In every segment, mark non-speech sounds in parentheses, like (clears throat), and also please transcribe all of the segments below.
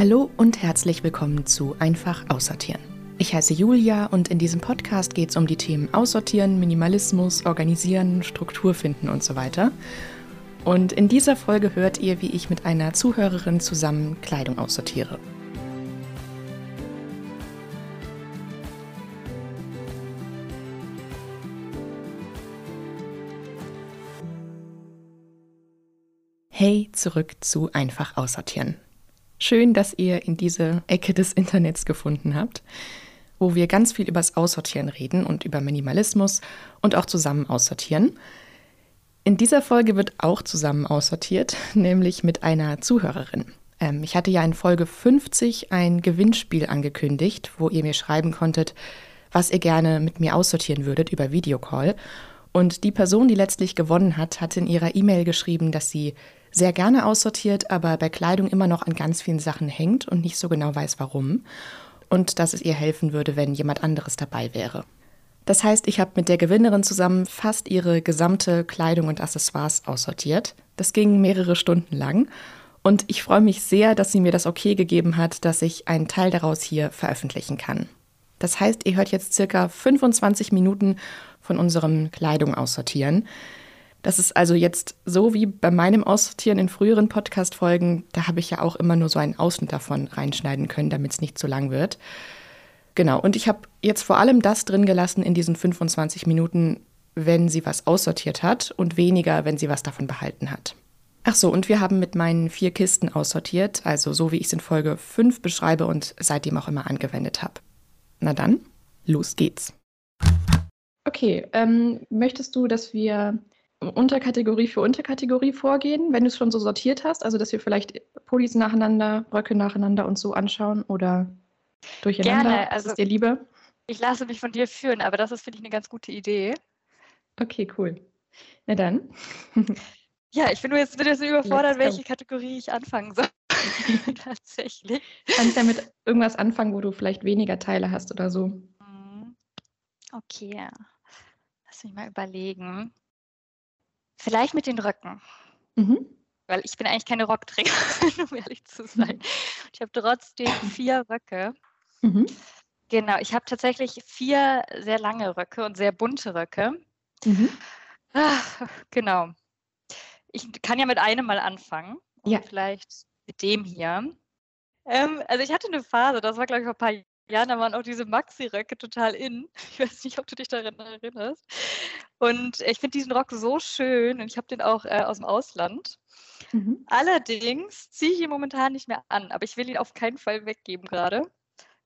Hallo und herzlich willkommen zu Einfach Aussortieren. Ich heiße Julia und in diesem Podcast geht es um die Themen Aussortieren, Minimalismus, Organisieren, Struktur finden und so weiter. Und in dieser Folge hört ihr, wie ich mit einer Zuhörerin zusammen Kleidung aussortiere. Hey, zurück zu Einfach Aussortieren. Schön, dass ihr in diese Ecke des Internets gefunden habt, wo wir ganz viel übers Aussortieren reden und über Minimalismus und auch zusammen aussortieren. In dieser Folge wird auch zusammen aussortiert, (laughs) nämlich mit einer Zuhörerin. Ähm, ich hatte ja in Folge 50 ein Gewinnspiel angekündigt, wo ihr mir schreiben konntet, was ihr gerne mit mir aussortieren würdet über Videocall. Und die Person, die letztlich gewonnen hat, hat in ihrer E-Mail geschrieben, dass sie sehr gerne aussortiert, aber bei Kleidung immer noch an ganz vielen Sachen hängt und nicht so genau weiß, warum. Und dass es ihr helfen würde, wenn jemand anderes dabei wäre. Das heißt, ich habe mit der Gewinnerin zusammen fast ihre gesamte Kleidung und Accessoires aussortiert. Das ging mehrere Stunden lang. Und ich freue mich sehr, dass sie mir das okay gegeben hat, dass ich einen Teil daraus hier veröffentlichen kann. Das heißt, ihr hört jetzt circa 25 Minuten von unserem Kleidung aussortieren. Das ist also jetzt so wie bei meinem Aussortieren in früheren Podcast-Folgen. Da habe ich ja auch immer nur so einen Ausschnitt davon reinschneiden können, damit es nicht zu lang wird. Genau, und ich habe jetzt vor allem das drin gelassen in diesen 25 Minuten, wenn sie was aussortiert hat und weniger, wenn sie was davon behalten hat. Ach so, und wir haben mit meinen vier Kisten aussortiert, also so wie ich es in Folge 5 beschreibe und seitdem auch immer angewendet habe. Na dann, los geht's. Okay, ähm, möchtest du, dass wir Unterkategorie für Unterkategorie vorgehen, wenn du es schon so sortiert hast? Also, dass wir vielleicht Pullis nacheinander, Röcke nacheinander und so anschauen oder durcheinander? Gerne. Also, ist dir lieber? Ich lasse mich von dir führen, aber das ist, finde ich, eine ganz gute Idee. Okay, cool. Na dann. (laughs) Ja, ich bin nur jetzt, bin jetzt überfordert, welche Kategorie ich anfangen soll. (laughs) (laughs) Tatsächlich. Du kannst ja mit irgendwas anfangen, wo du vielleicht weniger Teile hast oder so. Mhm. Okay. Lass mich mal überlegen. Vielleicht mit den Röcken. Mhm. Weil ich bin eigentlich keine Rockträgerin, (laughs) um ehrlich zu sein. Ich habe trotzdem vier Röcke. Mhm. Genau, ich habe tatsächlich vier sehr lange Röcke und sehr bunte Röcke. Mhm. Ach, genau. Ich kann ja mit einem mal anfangen. Ja. Vielleicht mit dem hier. Ähm, also ich hatte eine Phase, das war glaube ich vor ein paar Jahren, da waren auch diese Maxi-Röcke total in. Ich weiß nicht, ob du dich daran erinnerst. Und ich finde diesen Rock so schön und ich habe den auch äh, aus dem Ausland. Mhm. Allerdings ziehe ich ihn momentan nicht mehr an, aber ich will ihn auf keinen Fall weggeben gerade.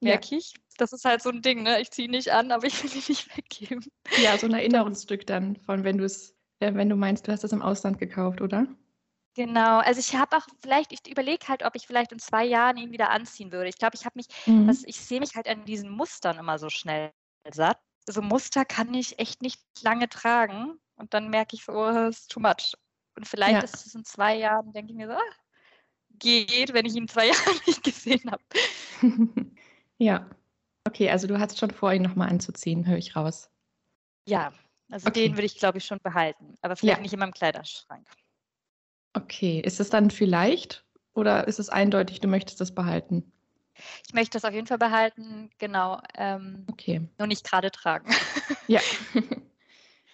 Merke ja. ich. Das ist halt so ein Ding, ne? Ich ziehe ihn nicht an, aber ich will ihn nicht weggeben. Ja, so ein Erinnerungsstück dann, von wenn du es, äh, wenn du meinst, du hast es im Ausland gekauft, oder? Genau, also ich habe auch vielleicht, ich überlege halt, ob ich vielleicht in zwei Jahren ihn wieder anziehen würde. Ich glaube, ich habe mich, mhm. das, ich sehe mich halt an diesen Mustern immer so schnell satt so Muster kann ich echt nicht lange tragen. Und dann merke ich so, oh, das ist too much. Und vielleicht ja. ist es in zwei Jahren, denke ich mir so, ah, geht, wenn ich ihn zwei (laughs) Jahre nicht gesehen habe. (laughs) ja. Okay, also du hast schon vor, ihn nochmal anzuziehen, höre ich raus. Ja, also okay. den würde ich, glaube ich, schon behalten. Aber vielleicht ja. nicht in meinem Kleiderschrank. Okay, ist es dann vielleicht oder ist es eindeutig, du möchtest das behalten? Ich möchte das auf jeden Fall behalten, genau. Ähm, okay. Nur nicht gerade tragen. (laughs) Ja.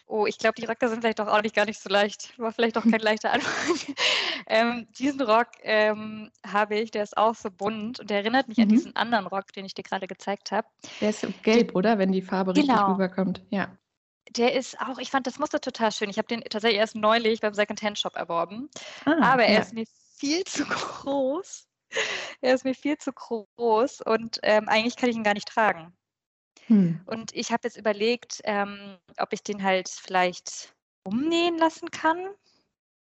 oh, ich glaube, die Röcke sind vielleicht auch nicht gar nicht so leicht. War vielleicht auch kein leichter Anfang. (laughs) ähm, diesen Rock ähm, habe ich, der ist auch so bunt und der erinnert mich mhm. an diesen anderen Rock, den ich dir gerade gezeigt habe. Der ist gelb, oder? Wenn die Farbe genau. richtig rüberkommt. Ja. Der ist auch, ich fand das Muster total schön. Ich habe den tatsächlich erst neulich beim Second-Hand-Shop erworben. Ah, aber er ja. ist mir viel zu groß (laughs) er ist mir viel zu groß und ähm, eigentlich kann ich ihn gar nicht tragen. Hm. Und ich habe jetzt überlegt, ähm, ob ich den halt vielleicht umnähen lassen kann.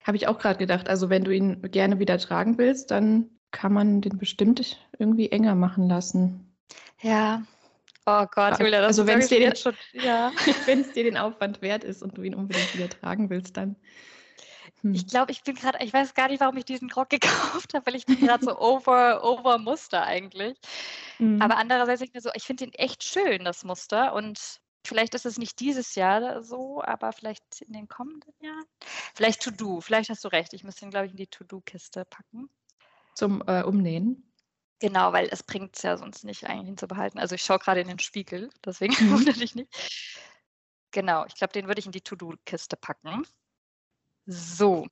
Habe ich auch gerade gedacht. Also wenn du ihn gerne wieder tragen willst, dann kann man den bestimmt irgendwie enger machen lassen. Ja. Oh Gott, Julia, das also wenn es dir, den, ja. (laughs) dir den Aufwand wert ist und du ihn unbedingt wieder tragen willst, dann hm. Ich glaube, ich bin gerade, ich weiß gar nicht, warum ich diesen Rock (laughs) gekauft habe, weil ich bin gerade so over, over Muster eigentlich. Mhm. Aber andererseits ich mir so, ich finde den echt schön, das Muster. Und vielleicht ist es nicht dieses Jahr so, aber vielleicht in den kommenden Jahren. Vielleicht To-Do, vielleicht hast du recht. Ich muss den, glaube ich, in die To-Do-Kiste packen. Zum äh, Umnähen? Genau, weil es bringt es ja sonst nicht eigentlich hinzubehalten. Also ich schaue gerade in den Spiegel, deswegen (laughs) mhm. wundere dich nicht. Genau, ich glaube, den würde ich in die To-Do-Kiste packen. So.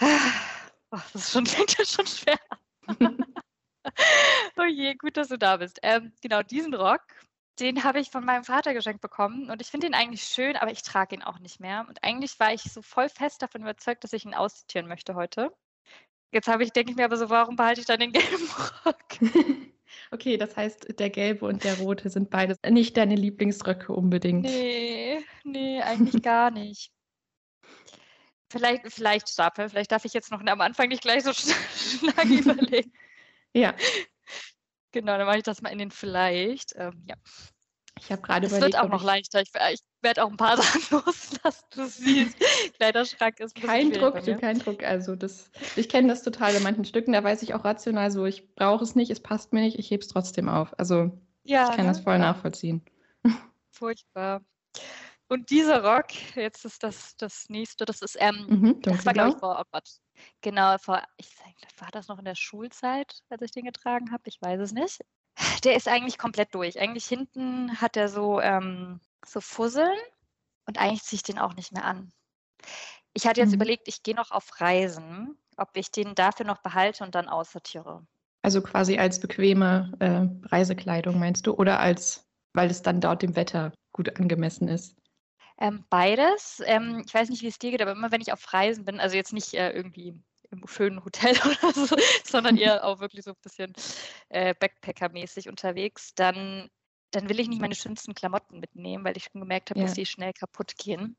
Oh, das ist schon, (laughs) klingt ja schon schwer. oh je, gut, dass du da bist. Ähm, genau, diesen Rock, den habe ich von meinem Vater geschenkt bekommen und ich finde ihn eigentlich schön, aber ich trage ihn auch nicht mehr. Und eigentlich war ich so voll fest davon überzeugt, dass ich ihn auszitieren möchte heute. Jetzt habe ich, denke ich mir aber so, warum behalte ich dann den (laughs) gelben Rock? (laughs) Okay, das heißt, der gelbe und der rote sind beides nicht deine Lieblingsröcke unbedingt. Nee, nee, eigentlich (laughs) gar nicht. Vielleicht, vielleicht Stapel, vielleicht darf ich jetzt noch am Anfang nicht gleich so schnell überlegen. Ja. Genau, dann mache ich das mal in den vielleicht. Ähm, ja. Ich habe gerade überlegt. Es wird auch noch leichter. Ich, ich werde auch ein paar (laughs) Sachen loslassen. Du siehst, Kleiderschrank ist kein Druck, du, kein Druck. Also das, ich kenne das total in manchen Stücken. Da weiß ich auch rational so, ich brauche es nicht, es passt mir nicht, ich hebe es trotzdem auf. Also ja, ich kann ne? das voll nachvollziehen. Furchtbar. Und dieser Rock, jetzt ist das das nächste, das ist, ähm, mhm, das war, glaube ich, vor, oh Gott, genau, vor, ich war das noch in der Schulzeit, als ich den getragen habe? Ich weiß es nicht. Der ist eigentlich komplett durch. Eigentlich hinten hat er so, ähm, so Fusseln und eigentlich ziehe ich den auch nicht mehr an. Ich hatte jetzt mhm. überlegt, ich gehe noch auf Reisen, ob ich den dafür noch behalte und dann aussortiere. Also quasi als bequeme äh, Reisekleidung meinst du oder als, weil es dann dort dem Wetter gut angemessen ist? Ähm, beides. Ähm, ich weiß nicht, wie es dir geht, aber immer wenn ich auf Reisen bin, also jetzt nicht äh, irgendwie im schönen Hotel (laughs) oder so, sondern eher (laughs) auch wirklich so ein bisschen äh, Backpacker-mäßig unterwegs, dann, dann will ich nicht meine schönsten Klamotten mitnehmen, weil ich schon gemerkt habe, ja. dass die schnell kaputt gehen.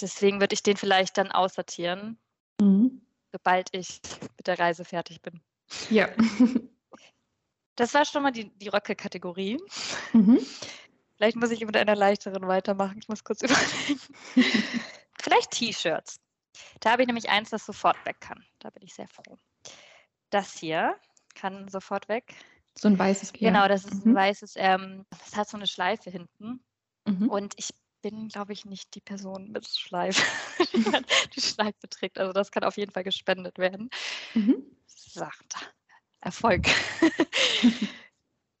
Deswegen würde ich den vielleicht dann aussortieren, mhm. sobald ich mit der Reise fertig bin. Ja. (laughs) Das war schon mal die, die Röcke-Kategorie. Mhm. Vielleicht muss ich mit einer leichteren weitermachen. Ich muss kurz (laughs) überlegen. Vielleicht T-Shirts. Da habe ich nämlich eins, das sofort weg kann. Da bin ich sehr froh. Das hier kann sofort weg. So ein weißes Gel. Genau, das ist mhm. ein weißes, ähm, das hat so eine Schleife hinten. Mhm. Und ich bin, glaube ich, nicht die Person mit Schleife, (laughs) (laughs) die Schleife trägt. Also das kann auf jeden Fall gespendet werden. Mhm. Sagt Erfolg. (laughs)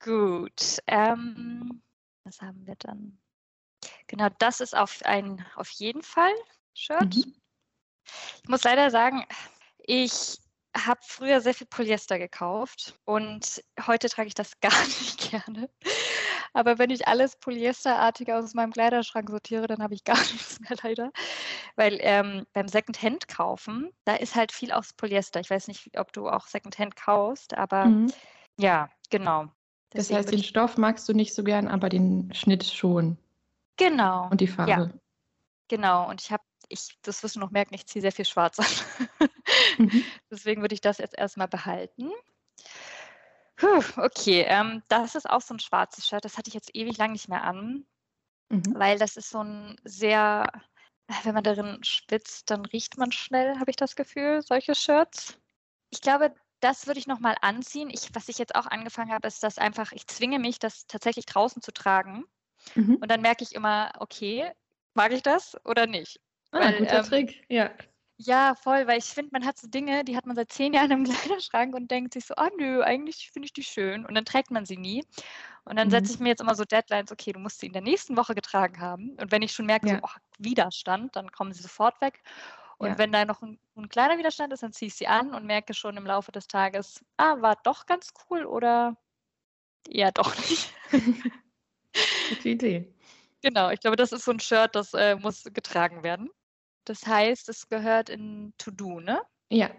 Gut. Ähm, was haben wir dann? Genau, das ist auf, ein, auf jeden Fall Shirt. Mhm. Ich muss leider sagen, ich habe früher sehr viel Polyester gekauft und heute trage ich das (laughs) gar nicht gerne. Aber wenn ich alles Polyesterartige aus meinem Kleiderschrank sortiere, dann habe ich gar (laughs) nichts mehr leider. Weil ähm, beim Secondhand kaufen, da ist halt viel aus Polyester. Ich weiß nicht, ob du auch Secondhand kaufst, aber mhm. ja, genau. Deswegen das heißt, den Stoff magst du nicht so gern, aber den Schnitt schon. Genau. Und die Farbe. Ja. Genau. Und ich habe ich, das wirst du noch merken, ich ziehe sehr viel schwarz an. mhm. (laughs) Deswegen würde ich das jetzt erstmal behalten. Puh, okay, ähm, das ist auch so ein schwarzes Shirt. Das hatte ich jetzt ewig lang nicht mehr an, mhm. weil das ist so ein sehr, wenn man darin schwitzt, dann riecht man schnell, habe ich das Gefühl, solche Shirts. Ich glaube, das würde ich nochmal anziehen. Ich, was ich jetzt auch angefangen habe, ist, dass einfach, ich zwinge mich, das tatsächlich draußen zu tragen. Mhm. Und dann merke ich immer, okay, mag ich das oder nicht? Ah, weil, guter ähm, Trick, ja. Ja, voll, weil ich finde, man hat so Dinge, die hat man seit zehn Jahren im (laughs) Kleiderschrank und denkt sich so, ah nö, eigentlich finde ich die schön. Und dann trägt man sie nie. Und dann mhm. setze ich mir jetzt immer so Deadlines, okay, du musst sie in der nächsten Woche getragen haben. Und wenn ich schon merke, ja. so, oh, Widerstand, dann kommen sie sofort weg. Und ja. wenn da noch ein, ein, kleiner Widerstand ist, dann ziehe ich sie an und merke schon im Laufe des Tages, ah, war doch ganz cool oder eher doch nicht. (laughs) Gute Idee. Genau, ich glaube, das ist so ein Shirt, das äh, muss getragen werden. Das heißt, es gehört in To-Do, ne? Ja,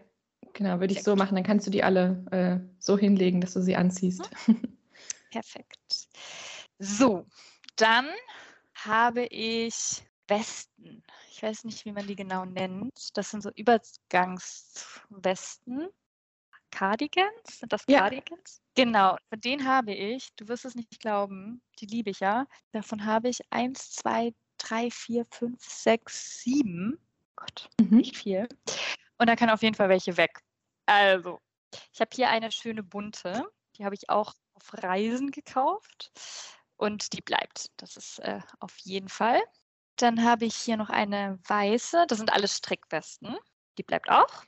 genau, würde ich so machen. Dann kannst du die alle äh, so hinlegen, dass du sie anziehst. Mhm. (laughs) Perfekt. So, dann habe ich Westen. Ich weiß nicht, wie man die genau nennt. Das sind so Übergangswesten. Cardigans? Sind das Cardigans? Genau, von denen habe ich, du wirst es nicht glauben, die liebe ich ja. Davon habe ich eins, zwei, drei, vier, fünf, sechs, sieben. Gott, mhm. nicht viel. Und da kann auf jeden Fall welche weg. Also, ich habe hier eine schöne bunte. Die habe ich auch auf Reisen gekauft. Und die bleibt. Das ist äh, auf jeden Fall. Dann habe ich hier noch eine weiße. Das sind alles Strickwesten. Die bleibt auch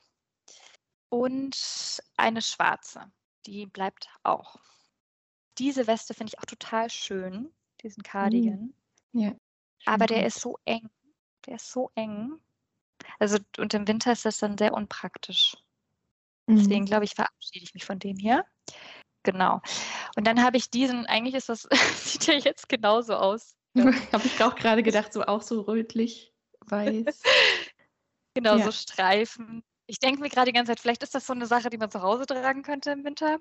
und eine schwarze. Die bleibt auch. Diese Weste finde ich auch total schön, diesen Cardigan. Mm. Ja. Aber der ist so eng. Der ist so eng. Also und im Winter ist das dann sehr unpraktisch. Deswegen mhm. glaube ich, verabschiede ich mich von dem hier. Genau. Und dann habe ich diesen, eigentlich ist das, (laughs) sieht ja jetzt genauso aus. (laughs) habe ich auch gerade gedacht, so auch so rötlich, weiß. (laughs) genau, ja. so Streifen. Ich denke mir gerade die ganze Zeit, vielleicht ist das so eine Sache, die man zu Hause tragen könnte im Winter.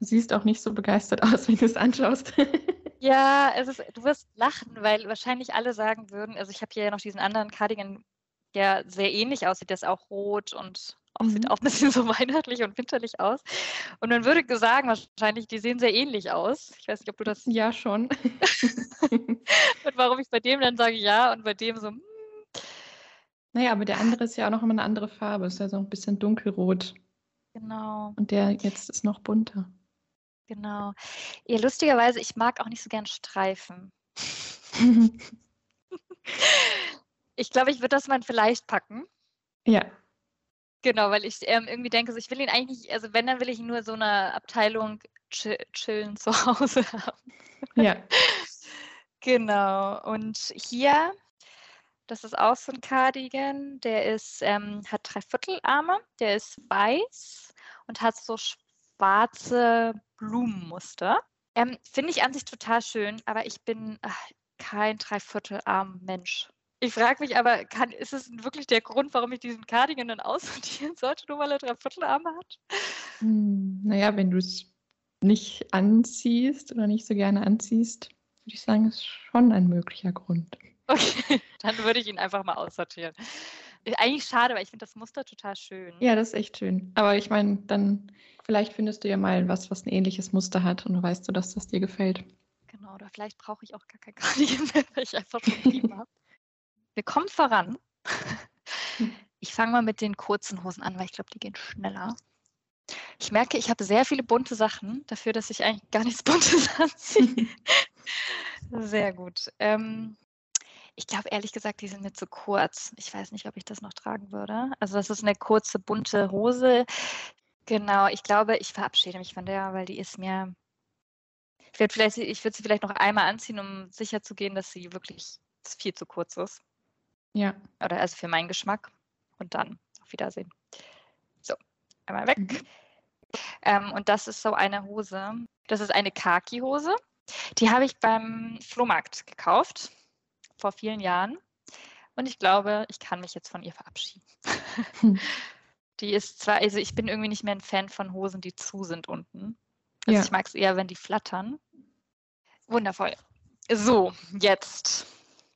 Du siehst auch nicht so begeistert (laughs) aus, wenn du es anschaust. (laughs) ja, es ist, du wirst lachen, weil wahrscheinlich alle sagen würden, also ich habe hier ja noch diesen anderen Cardigan, der sehr ähnlich aussieht, der ist auch rot und auch, mhm. sieht auch ein bisschen so (laughs) weihnachtlich und winterlich aus. Und man würde sagen, wahrscheinlich, die sehen sehr ähnlich aus. Ich weiß nicht, ob du das. Ja, schon. und warum ich bei dem dann sage ja und bei dem so. Naja, aber der andere ist ja auch noch immer eine andere Farbe. Ist ja so ein bisschen dunkelrot. Genau. Und der jetzt ist noch bunter. Genau. Ja, lustigerweise, ich mag auch nicht so gern Streifen. (laughs) ich glaube, ich würde das mal vielleicht packen. Ja. Genau, weil ich ähm, irgendwie denke, so, ich will ihn eigentlich nicht, also wenn, dann will ich nur so eine Abteilung chill, chillen zu Hause (laughs) haben. Ja. genau. Und hier, das ist auch so ein Cardigan, der ist, ähm, hat Dreiviertelarme, der ist weiß und hat so schwarze Blumenmuster. Ähm, Finde ich an sich total schön, aber ich bin ach, kein Dreiviertelarm-Mensch. Ich frage mich aber, kann, ist es wirklich der Grund, warum ich diesen Cardigan dann aussortieren sollte, nur weil er Dreiviertelarme hat? Hm, naja, wenn du es nicht anziehst oder nicht so gerne anziehst, würde ich sagen, ist schon ein möglicher Grund. Okay, (laughs) dann würde ich ihn einfach mal aussortieren. Eigentlich schade, weil ich finde das Muster total schön. Ja, das ist echt schön. Aber ich meine, dann vielleicht findest du ja mal was, was ein ähnliches Muster hat und weißt du, dass das dir gefällt. Genau, oder vielleicht brauche ich auch gar kein Cardigan mehr, weil ich einfach schon lieben (laughs) habe wir kommen voran. Ich fange mal mit den kurzen Hosen an, weil ich glaube, die gehen schneller. Ich merke, ich habe sehr viele bunte Sachen, dafür, dass ich eigentlich gar nichts Buntes (laughs) anziehe. sehr gut. Ähm, ich glaube ehrlich gesagt, die sind mir zu kurz. Ich weiß nicht, ob ich das noch tragen würde. Also das ist eine kurze, bunte Hose. Genau, ich glaube, ich verabschiede mich von der, weil die ist mir. Ich würde vielleicht, ich würde sie vielleicht noch einmal anziehen, um sicher zu gehen, dass sie wirklich viel zu kurz ist. Ja. Oder also für meinen Geschmack. Und dann auf Wiedersehen. So, einmal weg. Mhm. Ähm, und das ist so eine Hose. Das ist eine Kaki-Hose. Die habe ich beim Flohmarkt gekauft vor vielen Jahren. Und ich glaube, ich kann mich jetzt von ihr verabschieden. Hm. (laughs) Die ist zwar, also ich bin irgendwie nicht mehr ein Fan von Hosen, die zu sind unten. Also ja. ich mag es eher, wenn die flattern. Wundervoll. So, jetzt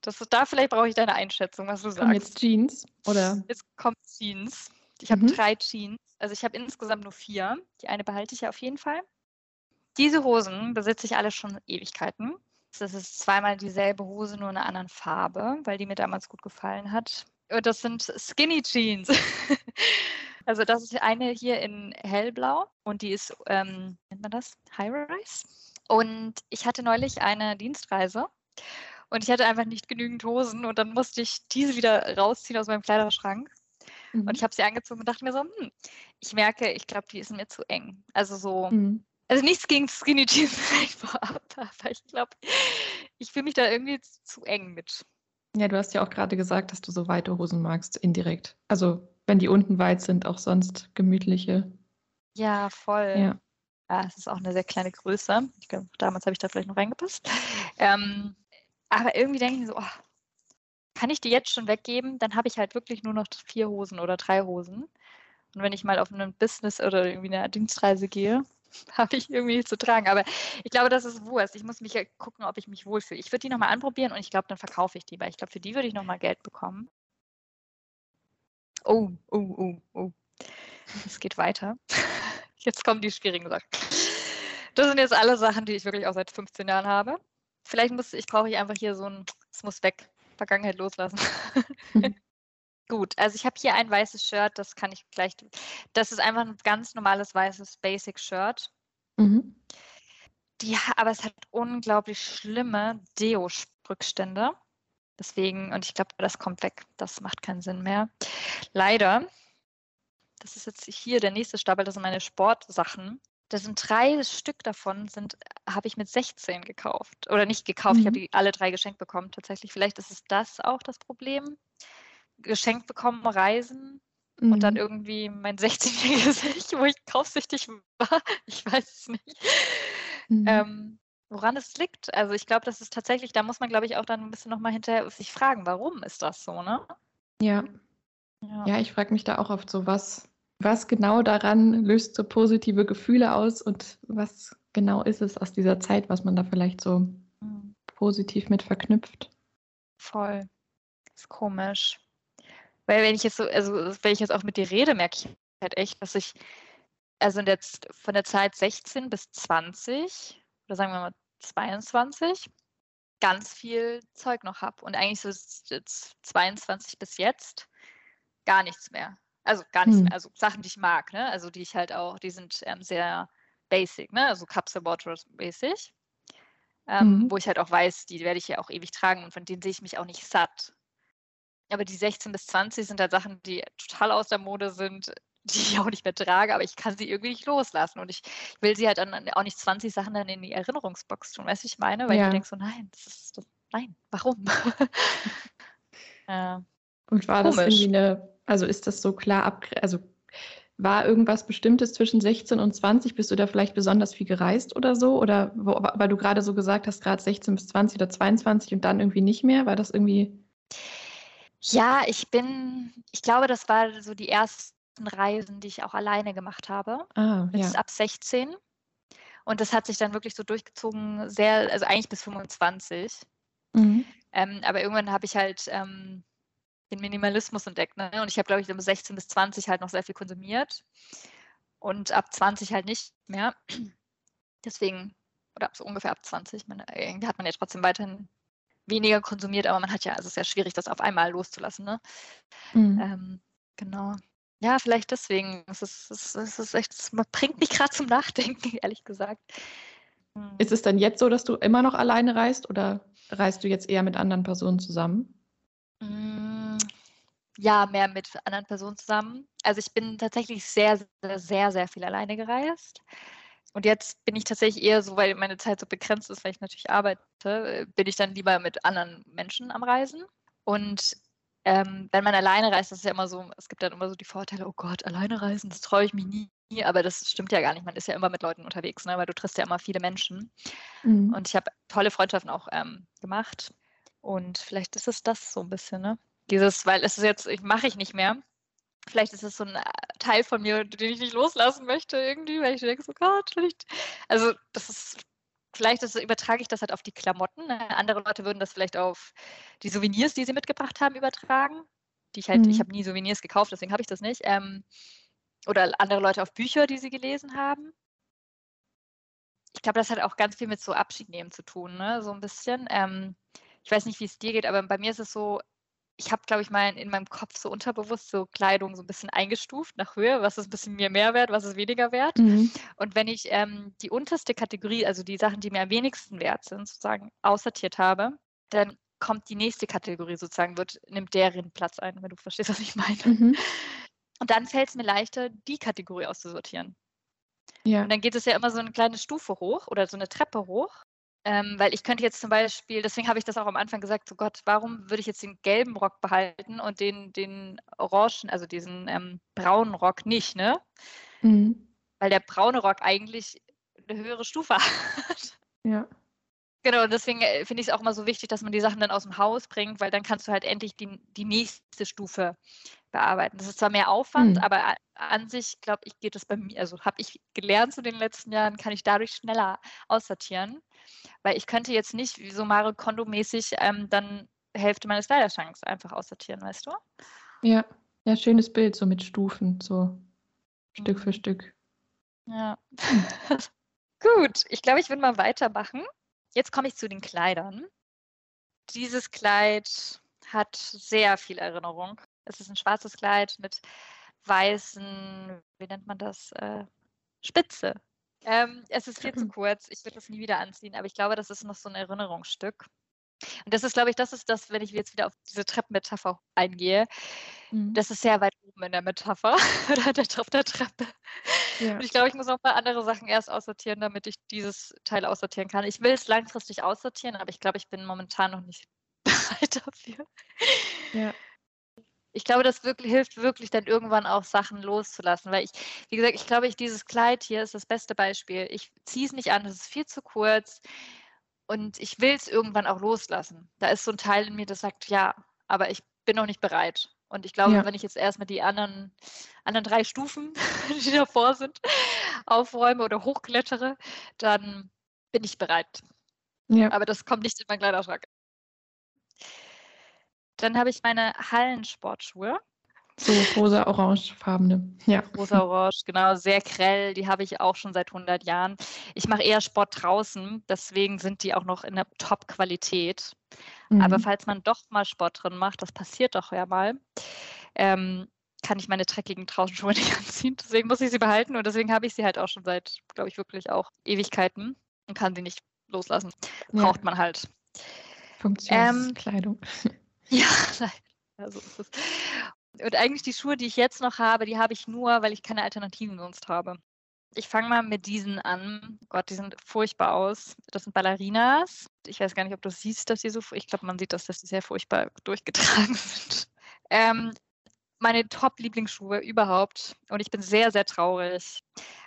das da vielleicht brauche ich deine Einschätzung, was du sagst. Kommen jetzt Jeans oder? Jetzt kommt Jeans. Ich habe mhm. drei Jeans. Also ich habe insgesamt nur vier. Die eine behalte ich ja auf jeden Fall. Diese Hosen besitze ich alle schon Ewigkeiten. Das ist zweimal dieselbe Hose, nur in einer anderen Farbe, weil die mir damals gut gefallen hat. Und das sind Skinny Jeans. (laughs) also das ist eine hier in hellblau und die ist, ähm, nennt man das? High Rise. Und ich hatte neulich eine Dienstreise und ich hatte einfach nicht genügend Hosen und dann musste ich diese wieder rausziehen aus meinem Kleiderschrank. Mhm. Und ich habe sie angezogen und dachte mir so, hm, ich merke, ich glaube, die ist mir zu eng. Also so, mhm. Also nichts gegen Skinny Jeans (laughs) vorab, aber ich glaube, ich fühle mich da irgendwie zu eng mit. Ja, du hast ja auch gerade gesagt, dass du so weite Hosen magst, indirekt. Also wenn die unten weit sind, auch sonst gemütliche. Ja, voll. Ja. Ja, es ist auch eine sehr kleine Größe. Ich glaube, damals habe ich da vielleicht noch reingepasst. Ähm, aber irgendwie denke ich mir so, oh, kann ich die jetzt schon weggeben? Dann habe ich halt wirklich nur noch vier Hosen oder drei Hosen. Und wenn ich mal auf einen Business oder irgendwie eine Dienstreise gehe, (laughs) habe ich irgendwie zu tragen. Aber ich glaube, das ist Wurst. Ich muss mich ja gucken, ob ich mich wohlfühle. Ich würde die nochmal anprobieren und ich glaube, dann verkaufe ich die, weil ich glaube, für die würde ich nochmal Geld bekommen. Oh, oh, oh, oh. Es geht weiter. (laughs) Jetzt kommen die schwierigen Sachen. Das sind jetzt alle Sachen, die ich wirklich auch seit 15 Jahren habe. Vielleicht muss ich brauche ich einfach hier so ein, es muss weg, Vergangenheit loslassen. (laughs) Mhm. Gut, also ich habe hier ein weißes Shirt, das kann ich gleich. Das ist einfach ein ganz normales weißes Basic-Shirt. Mhm. Die, aber es hat unglaublich schlimme Deo-Rückstände. Deswegen, und ich glaube, das kommt weg. Das macht keinen Sinn mehr. Leider. das ist jetzt hier der nächste Stapel, das sind meine Sportsachen. Das sind drei Stück davon, sind habe ich mit 16 gekauft. Oder nicht gekauft, mhm. ich habe die alle drei geschenkt bekommen tatsächlich. Vielleicht ist es das auch das Problem. Geschenkt bekommen, reisen mhm. und dann mhm. irgendwie mein (laughs) 16-jähriges Ich, wo ich kaufsüchtig war. (laughs) Ich weiß es nicht. Mhm. Ähm, woran es liegt. Also ich glaube, das ist tatsächlich, da muss man, glaube ich, auch dann ein bisschen nochmal hinterher sich fragen, warum ist das so, ne? Ja. Ja, ja ich frage mich da auch oft so, was, was genau daran löst so positive Gefühle aus und was genau ist es aus dieser Zeit, was man da vielleicht so mhm. positiv mit verknüpft? Voll. Ist komisch. Weil wenn ich jetzt so, also wenn ich jetzt auch mit dir rede, merke ich halt echt, dass ich, also in der, von der Zeit 16 bis 20 oder sagen wir mal 22 ganz viel Zeug noch habe und eigentlich so 22 bis jetzt gar nichts mehr. Also gar nichts hm. mehr. Also Sachen, die ich mag, ne? Also die ich halt auch, die sind ähm, sehr basic, ne? Also Capsule Waters mäßig. Ähm, mhm. Wo ich halt auch weiß, die werde ich ja auch ewig tragen und von denen sehe ich mich auch nicht satt. Aber die 16 bis 20 sind halt Sachen, die total aus der Mode sind, (laughs) die ich auch nicht mehr trage, aber ich kann sie irgendwie nicht loslassen. Und ich will sie halt dann auch nicht 20 Sachen dann in die Erinnerungsbox tun, weißt du, ich meine? Weil ja. ich denke so, nein, das ist, das, nein, warum? (laughs) ja. Und war Komisch. das irgendwie eine, also ist das so klar ab, also war irgendwas Bestimmtes zwischen 16 und 20? Bist du da vielleicht besonders viel gereist oder so? Oder wo, weil du gerade so gesagt hast, gerade 16 bis 20 oder 22 und dann irgendwie nicht mehr? War das irgendwie. Ja, ich bin, ich glaube, das war so die erste Reisen, die ich auch alleine gemacht habe. Ah, ja. ab 16. Und das hat sich dann wirklich so durchgezogen, sehr, also eigentlich bis 25. Mhm. Ähm, aber irgendwann habe ich halt ähm, den Minimalismus entdeckt. Ne? Und ich habe, glaube ich, um 16 bis 20 halt noch sehr viel konsumiert. Und ab 20 halt nicht mehr. Deswegen, oder so ungefähr ab 20, man, irgendwie hat man ja trotzdem weiterhin weniger konsumiert, aber man hat ja, also es ist ja schwierig, das auf einmal loszulassen. Ne? Mhm. Ähm, genau. Ja, vielleicht deswegen. Es ist, es ist, es echt, es bringt mich gerade zum Nachdenken, (laughs) ehrlich gesagt. Hm. Ist es dann jetzt so, dass du immer noch alleine reist oder reist du jetzt eher mit anderen Personen zusammen? Hm, ja, mehr mit anderen Personen zusammen. Also ich bin tatsächlich sehr, sehr, sehr, sehr viel alleine gereist. Und jetzt bin ich tatsächlich eher so, weil meine Zeit so begrenzt ist, weil ich natürlich arbeite, bin ich dann lieber mit anderen Menschen am Reisen. Und ähm, wenn man alleine reist, das ist ja immer so, es gibt dann immer so die Vorteile, oh Gott, alleine reisen, das traue ich mich nie. Aber das stimmt ja gar nicht. Man ist ja immer mit Leuten unterwegs, ne? weil du triffst ja immer viele Menschen. Mhm. Und ich habe tolle Freundschaften auch ähm, gemacht. Und vielleicht ist es das so ein bisschen, ne? Dieses, weil es ist jetzt, ich mache ich nicht mehr. Vielleicht ist es so ein äh, Teil von mir, den ich nicht loslassen möchte irgendwie, weil ich denke, so Gott, vielleicht. Also das ist vielleicht ist, übertrage ich das halt auf die Klamotten. Ne? Andere Leute würden das vielleicht auf die Souvenirs, die sie mitgebracht haben, übertragen. Die ich halt, mhm. ich habe nie Souvenirs gekauft, deswegen habe ich das nicht. Ähm, oder andere Leute auf Bücher, die sie gelesen haben. Ich glaube, das hat auch ganz viel mit so Abschied nehmen zu tun, ne? so ein bisschen. Ähm, ich weiß nicht, wie es dir geht, aber bei mir ist es so, ich habe, glaube ich, mal in meinem Kopf so unterbewusst so Kleidung so ein bisschen eingestuft nach Höhe, was ist ein bisschen mir mehr wert, was ist weniger wert. Mhm. Und wenn ich ähm, die unterste Kategorie, also die Sachen, die mir am wenigsten wert sind, sozusagen aussortiert habe, dann kommt die nächste Kategorie sozusagen, wird, nimmt deren Platz ein, wenn du verstehst, was ich meine. Mhm. Und dann fällt es mir leichter, die Kategorie auszusortieren. Ja. Und dann geht es ja immer so eine kleine Stufe hoch oder so eine Treppe hoch. Ähm, weil ich könnte jetzt zum Beispiel, deswegen habe ich das auch am Anfang gesagt, so Gott, warum würde ich jetzt den gelben Rock behalten und den, den orangen, also diesen ähm, braunen Rock nicht, ne? Mhm. Weil der braune Rock eigentlich eine höhere Stufe (laughs) hat. Ja. Genau, und deswegen äh, finde ich es auch mal so wichtig, dass man die Sachen dann aus dem Haus bringt, weil dann kannst du halt endlich die, die nächste Stufe bearbeiten. Das ist zwar mehr Aufwand, mhm. aber an sich, glaube ich, geht es bei mir, also habe ich gelernt zu den letzten Jahren, kann ich dadurch schneller aussortieren. Weil ich könnte jetzt nicht wie so Mario Kondo-mäßig ähm, dann Hälfte meines Kleiderschranks einfach aussortieren, weißt du? Ja, ja, schönes Bild, so mit Stufen, so Stück für mhm. Stück. Ja. (laughs) Gut, ich glaube, ich würde mal weitermachen. Jetzt komme ich zu den Kleidern. Dieses Kleid hat sehr viel Erinnerung. Es ist ein schwarzes Kleid mit weißen, wie nennt man das? Äh, Spitze. Ähm, es ist viel zu (clears throat) kurz. Ich würde das nie wieder anziehen, aber ich glaube, das ist noch so ein Erinnerungsstück. Und das ist, glaube ich, das ist das, wenn ich jetzt wieder auf diese Treppenmetapher eingehe. Mhm. Das ist sehr weit oben in der Metapher (laughs) oder auf der Treppe. Ja. Und ich glaube, ich muss noch ein paar andere Sachen erst aussortieren, damit ich dieses Teil aussortieren kann. Ich will es langfristig aussortieren, aber ich glaube, ich bin momentan noch nicht (laughs) bereit dafür. Ja. Ich glaube, das wirklich, hilft wirklich dann irgendwann auch Sachen loszulassen, weil ich, wie gesagt, ich glaube, ich, dieses Kleid hier ist das beste Beispiel. Ich ziehe es nicht an, es ist viel zu kurz und ich will es irgendwann auch loslassen. Da ist so ein Teil in mir, das sagt, ja, aber ich bin noch nicht bereit. Und ich glaube, ja. wenn ich jetzt erstmal die anderen, anderen drei Stufen, (laughs) die davor sind, aufräume oder hochklettere, dann bin ich bereit. Ja. Aber das kommt nicht in meinen Kleiderschrank. Dann habe ich meine Hallensportschuhe. So rosa-orangefarbene. Ja. Rosa-orange, genau, sehr grell. Die habe ich auch schon seit 100 Jahren. Ich mache eher Sport draußen, deswegen sind die auch noch in der Top-Qualität. Mhm. Aber falls man doch mal Sport drin macht, das passiert doch ja mal, ähm, kann ich meine dreckigen Draußenschuhe (laughs) nicht anziehen. Deswegen muss ich sie behalten und deswegen habe ich sie halt auch schon seit, glaube ich, wirklich auch Ewigkeiten und kann sie nicht loslassen. Braucht ja. man halt. Funktionskleidung. Ähm, (laughs) ja, so ist es. Und eigentlich die Schuhe, die ich jetzt noch habe, die habe ich nur, weil ich keine Alternativen sonst habe. Ich fange mal mit diesen an. Gott, die sind furchtbar aus. Das sind Ballerinas. Ich weiß gar nicht, ob du siehst, dass sie so. Ich glaube, man sieht das, dass sie sehr furchtbar (laughs) durchgetragen sind. Ähm, meine Top-Lieblingsschuhe überhaupt. Und ich bin sehr, sehr traurig.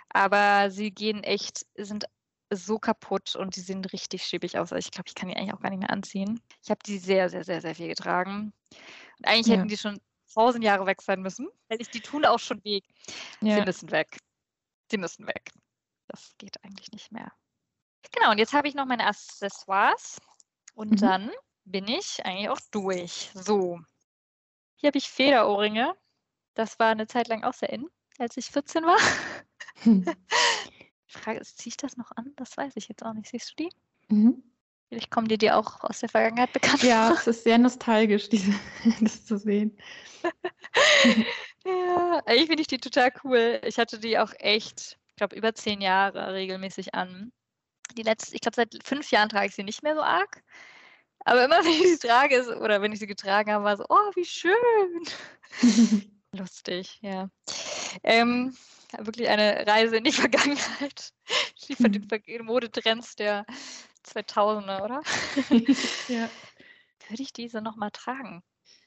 Aber sie gehen echt, sind so kaputt und die sehen richtig schäbig aus. Also ich glaube, ich kann die eigentlich auch gar nicht mehr anziehen. Ich habe die sehr, sehr, sehr, sehr viel getragen. Und eigentlich ja. hätten die schon tausend Jahre weg sein müssen, weil ich die tun auch schon weg. Ja. Sie müssen weg. Sie müssen weg. Das geht eigentlich nicht mehr. Genau, und jetzt habe ich noch meine Accessoires und mhm. dann bin ich eigentlich auch durch. So. Hier habe ich Federohrringe. Das war eine Zeit lang auch sehr in, als ich 14 war. (laughs) (laughs) Die Frage ist, ziehe ich das noch an? Das weiß ich jetzt auch nicht. Siehst du die? Mhm. Vielleicht kommen dir die auch aus der Vergangenheit bekannt Ja, es ist sehr nostalgisch, diese, (laughs) das zu sehen. (laughs) ja, eigentlich finde ich die total cool. Ich hatte die auch echt, ich glaube, über zehn Jahre regelmäßig an. Die letzte, ich glaube, seit fünf Jahren trage ich sie nicht mehr so arg. Aber immer (laughs) wenn ich sie trage, oder wenn ich sie getragen habe, war so, oh, wie schön. Lustig, ja. Ähm, wirklich eine Reise in die (laughs) Vergangenheit. Die von den. Modetrends der 2000er, oder? (laughs) ja. (laughs) Würde ich diese nochmal tragen?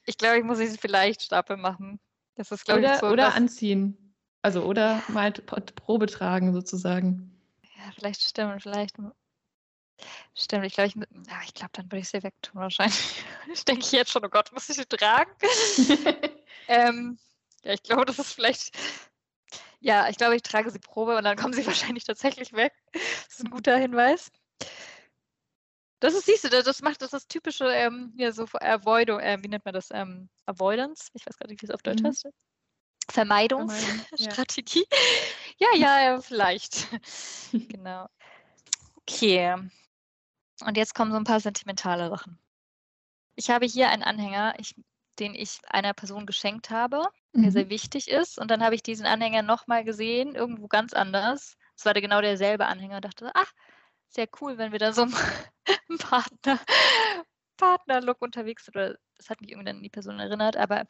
Ich glaube, ich muss sie vielleicht Stapel machen. Das ist, glaube ich, so. Oder anziehen. Also, oder mal Probe tragen, sozusagen. Ja, vielleicht stimmt, vielleicht. Stimmt, ich glaube, ich, ja, ich glaube, dann würde ich sie wegtun wahrscheinlich. Ich denke jetzt schon, oh Gott, muss ich sie tragen? ähm, ja, ich glaube, das ist vielleicht ja, ich glaube, ich trage sie Probe und dann kommen sie (laughs) wahrscheinlich tatsächlich weg. Das ist ein guter Hinweis. Das ist, siehst du, das macht das, das typische, ähm, hier so Avoidung, äh, wie nennt man das? Ähm, Avoidance? Ich weiß gar nicht, wie es auf Deutsch mhm. heißt. Vermeidungsstrategie. (laughs) Ja. ja, ja, (laughs) vielleicht. genau. Okay. Und jetzt kommen so ein paar sentimentale Sachen. Ich habe hier einen Anhänger. Ich den ich einer Person geschenkt habe, mhm. der sehr wichtig ist. Und dann habe ich diesen Anhänger nochmal gesehen, irgendwo ganz anders. Es war genau derselbe Anhänger und dachte, ach, sehr cool, wenn wir da so (laughs) einen Partner, Partnerlook unterwegs sind. Oder das hat mich irgendwie an die Person erinnert, aber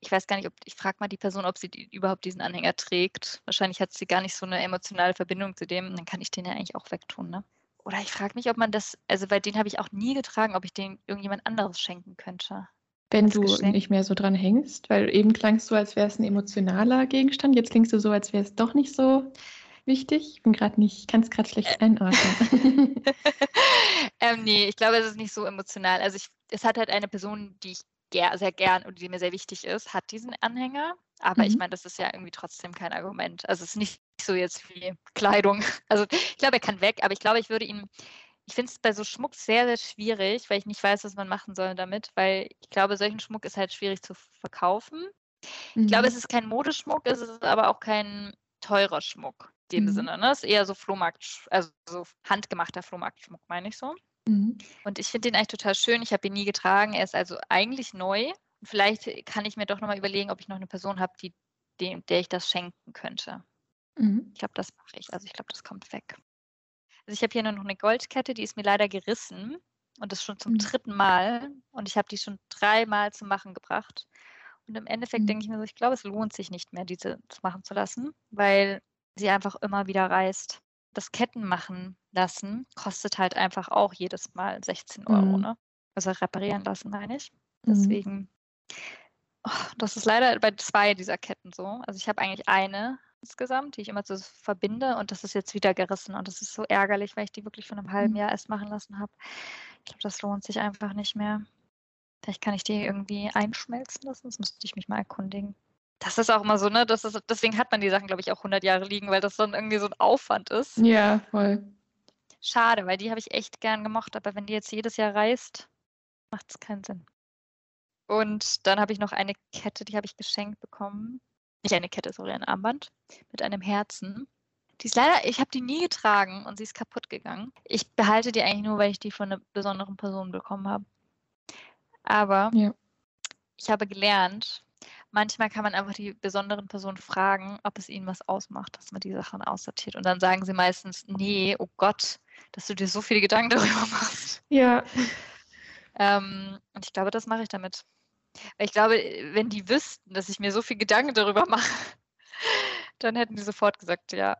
ich weiß gar nicht, ob ich frage mal die Person, ob sie die, überhaupt diesen Anhänger trägt. Wahrscheinlich hat sie gar nicht so eine emotionale Verbindung zu dem, dann kann ich den ja eigentlich auch wegtun, ne? Oder ich frage mich, ob man das, also bei den habe ich auch nie getragen, ob ich den irgendjemand anderes schenken könnte. Wenn du Geschenk. nicht mehr so dran hängst, weil eben klangst du, als wäre es ein emotionaler Gegenstand, jetzt klingst du so, als wäre es doch nicht so wichtig. Ich bin gerade nicht, kann es gerade schlecht (laughs) einordnen. (laughs) ähm, nee, ich glaube, es ist nicht so emotional. Also ich, es hat halt eine Person, die ich ger sehr gern und die mir sehr wichtig ist, hat diesen Anhänger. Aber mhm. ich meine, das ist ja irgendwie trotzdem kein Argument. Also es ist nicht so jetzt wie Kleidung. (laughs) Also ich glaube, er kann weg, aber ich glaube, ich würde ihn ich finde es bei so Schmuck sehr, sehr schwierig, weil ich nicht weiß, was man machen soll damit, weil ich glaube, solchen Schmuck ist halt schwierig zu verkaufen. Mhm. Ich glaube, mhm. es ist kein Modeschmuck, es ist aber auch kein teurer Schmuck in dem mhm. Sinne. Ne? Es ist eher so Flohmarkt, also so handgemachter Flohmarktschmuck, meine ich so. Mhm. Und ich finde den eigentlich total schön. Ich habe ihn nie getragen. Er ist also eigentlich neu. Vielleicht kann ich mir doch nochmal überlegen, ob ich noch eine Person habe, die, dem, der ich das schenken könnte. Mhm. Ich glaube, das mache ich. Also ich glaube, das kommt weg. Also ich habe hier nur noch eine Goldkette, die ist mir leider gerissen. und das schon zum mhm. dritten Mal. Und ich habe die schon dreimal zum Machen gebracht. Und im Endeffekt mhm. denke ich mir so, ich glaube, es lohnt sich nicht mehr, diese machen zu lassen, weil sie einfach immer wieder reißt. Das Ketten machen lassen kostet halt einfach auch jedes Mal 16 Euro, mhm. ne? Also reparieren lassen, meine ich. Mhm. Deswegen, oh, das ist leider bei zwei dieser Ketten so. Also ich habe eigentlich eine insgesamt, die ich immer so verbinde und das ist jetzt wieder gerissen und das ist so ärgerlich, weil ich die wirklich von einem halben mhm. Jahr erst machen lassen habe. Ich glaube, das lohnt sich einfach nicht mehr. Vielleicht kann ich die irgendwie einschmelzen lassen, das müsste ich mich mal erkundigen. Das ist auch immer so, ne? Das ist, deswegen hat man die Sachen, glaube ich, auch 100 Jahre liegen, weil das dann irgendwie so ein Aufwand ist. Ja, voll. Schade, weil die habe ich echt gern gemocht, aber wenn die jetzt jedes Jahr reißt, macht es keinen Sinn. Und dann habe ich noch eine Kette, die habe ich geschenkt bekommen nicht eine Kette, sorry, ein Armband mit einem Herzen. Die ist leider, ich habe die nie getragen und sie ist kaputt gegangen. Ich behalte die eigentlich nur, weil ich die von einer besonderen Person bekommen habe. Aber ja. ich habe gelernt, manchmal kann man einfach die besonderen Personen fragen, ob es ihnen was ausmacht, dass man die Sachen aussortiert. Und dann sagen sie meistens, nee, oh Gott, dass du dir so viele Gedanken (laughs) darüber machst. Ja. Ähm, und ich glaube, das mache ich damit. Ich glaube, wenn die wüssten, dass ich mir so viel Gedanken darüber (laughs) mache, dann hätten die sofort gesagt, ja.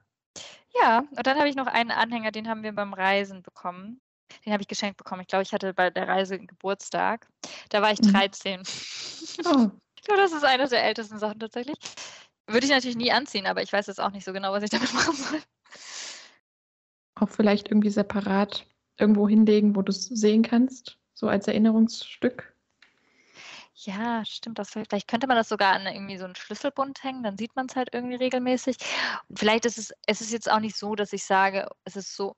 Ja, und dann habe ich noch einen Anhänger, den haben wir beim Reisen bekommen. Den habe ich geschenkt bekommen. Ich glaube, ich hatte bei der Reise Geburtstag. Da war ich 13. Mhm. Oh. (laughs) Ich glaube, das ist eine der ältesten Sachen tatsächlich. Würde ich natürlich nie anziehen, aber ich weiß jetzt auch nicht so genau, was ich damit (laughs) machen soll. Auch vielleicht irgendwie separat irgendwo hinlegen, wo du es sehen kannst, so als Erinnerungsstück. Ja, stimmt. Das, vielleicht könnte man das sogar an irgendwie so einen Schlüsselbund hängen, dann sieht man es halt irgendwie regelmäßig. Und vielleicht ist es, es ist jetzt auch nicht so, dass ich sage, es ist so,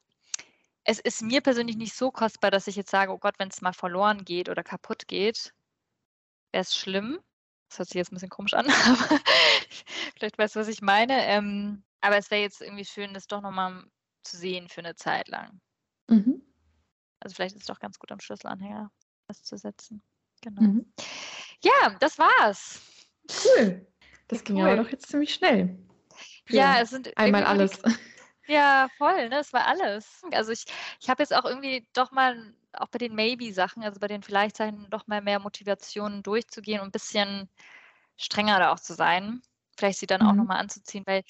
es ist mir persönlich nicht so kostbar, dass ich jetzt sage, oh Gott, wenn es mal verloren geht oder kaputt geht, wäre es schlimm. Das hört sich jetzt ein bisschen komisch an, (laughs) aber vielleicht weißt du, was ich meine. Ähm, aber es wäre jetzt irgendwie schön, das doch nochmal zu sehen für eine Zeit lang. Mhm. Also vielleicht ist es doch ganz gut am Schlüsselanhänger das zu setzen. Genau. Mhm. Ja, das war's. Cool. Das ging cool. aber doch jetzt ziemlich schnell. Ja, es sind einmal alles. (laughs) Ja, voll, ne? Das war alles. Also ich, ich habe jetzt auch irgendwie doch mal, auch bei den Maybe-Sachen, also bei den Vielleicht-Sachen, doch mal mehr Motivationen durchzugehen und ein bisschen strenger da auch zu sein. Vielleicht sie dann mhm. auch nochmal anzuziehen, weil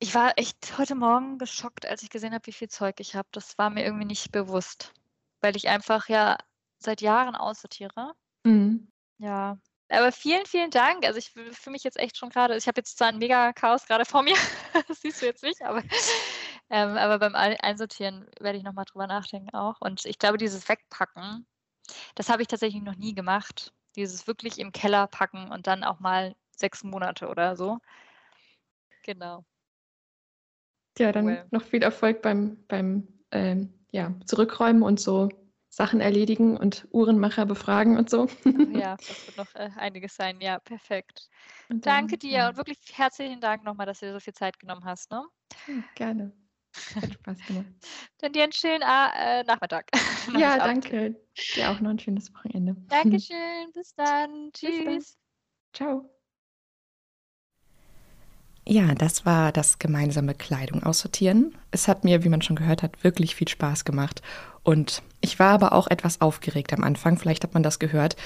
ich war echt heute Morgen geschockt, als ich gesehen habe, wie viel Zeug ich habe. Das war mir irgendwie nicht bewusst, weil ich einfach ja seit Jahren aussortiere Mhm. Ja, aber vielen, vielen Dank. Also ich fühle mich jetzt echt schon gerade, ich habe jetzt zwar ein mega Chaos gerade vor mir, (laughs) das siehst du jetzt nicht, aber, ähm, aber beim Einsortieren werde ich nochmal drüber nachdenken auch. Und ich glaube, dieses Wegpacken, das habe ich tatsächlich noch nie gemacht. Dieses wirklich im Keller packen und dann auch mal sechs Monate oder so. Genau. Ja, dann cool. noch viel Erfolg beim, beim ähm, ja, Zurückräumen und so Sachen erledigen und Uhrenmacher befragen und so. Ja, (laughs) das wird noch äh, einiges sein. Ja, perfekt. Dann, Danke dir ja. und wirklich herzlichen Dank nochmal, dass du dir so viel Zeit genommen hast. Ne? Gerne. Hat (laughs) Spaß gemacht. Dann dir einen schönen äh, Nachmittag. (laughs) ja, danke. Dir auch noch ein schönes Wochenende. Dankeschön. Bis dann. Tschüss. Bis dann. Ciao. Ja, das war das gemeinsame Kleidung aussortieren. Es hat mir, wie man schon gehört hat, wirklich viel Spaß gemacht. Und ich war aber auch etwas aufgeregt am Anfang, vielleicht hat man das gehört.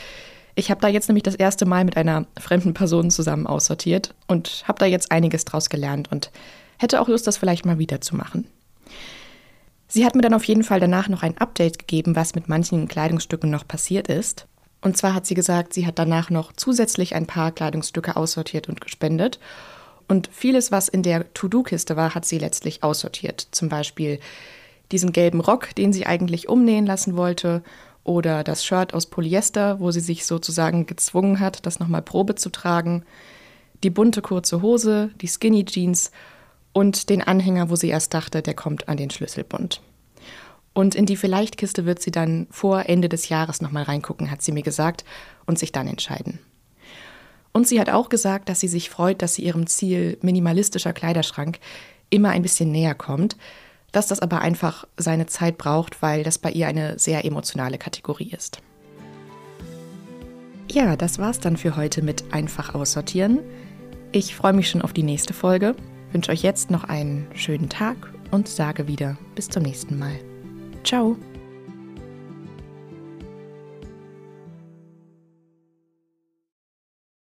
Ich habe da jetzt nämlich das erste Mal mit einer fremden Person zusammen aussortiert und habe da jetzt einiges draus gelernt und hätte auch Lust, das vielleicht mal wieder zu machen. Sie hat mir dann auf jeden Fall danach noch ein Update gegeben, was mit manchen Kleidungsstücken noch passiert ist. Und zwar hat sie gesagt, sie hat danach noch zusätzlich ein paar Kleidungsstücke aussortiert und gespendet. Und vieles, was in der To-Do-Kiste war, hat sie letztlich aussortiert. Zum Beispiel diesen gelben Rock, den sie eigentlich umnähen lassen wollte, oder das Shirt aus Polyester, wo sie sich sozusagen gezwungen hat, das nochmal Probe zu tragen, die bunte kurze Hose, die Skinny Jeans und den Anhänger, wo sie erst dachte, der kommt an den Schlüsselbund. Und in die Vielleicht-Kiste wird sie dann vor Ende des Jahres nochmal reingucken, hat sie mir gesagt, und sich dann entscheiden. Und sie hat auch gesagt, dass sie sich freut, dass sie ihrem Ziel minimalistischer Kleiderschrank immer ein bisschen näher kommt, dass das aber einfach seine Zeit braucht, weil das bei ihr eine sehr emotionale Kategorie ist. Ja, das war's dann für heute mit Einfach aussortieren. Ich freue mich schon auf die nächste Folge, wünsche euch jetzt noch einen schönen Tag und sage wieder bis zum nächsten Mal. Ciao!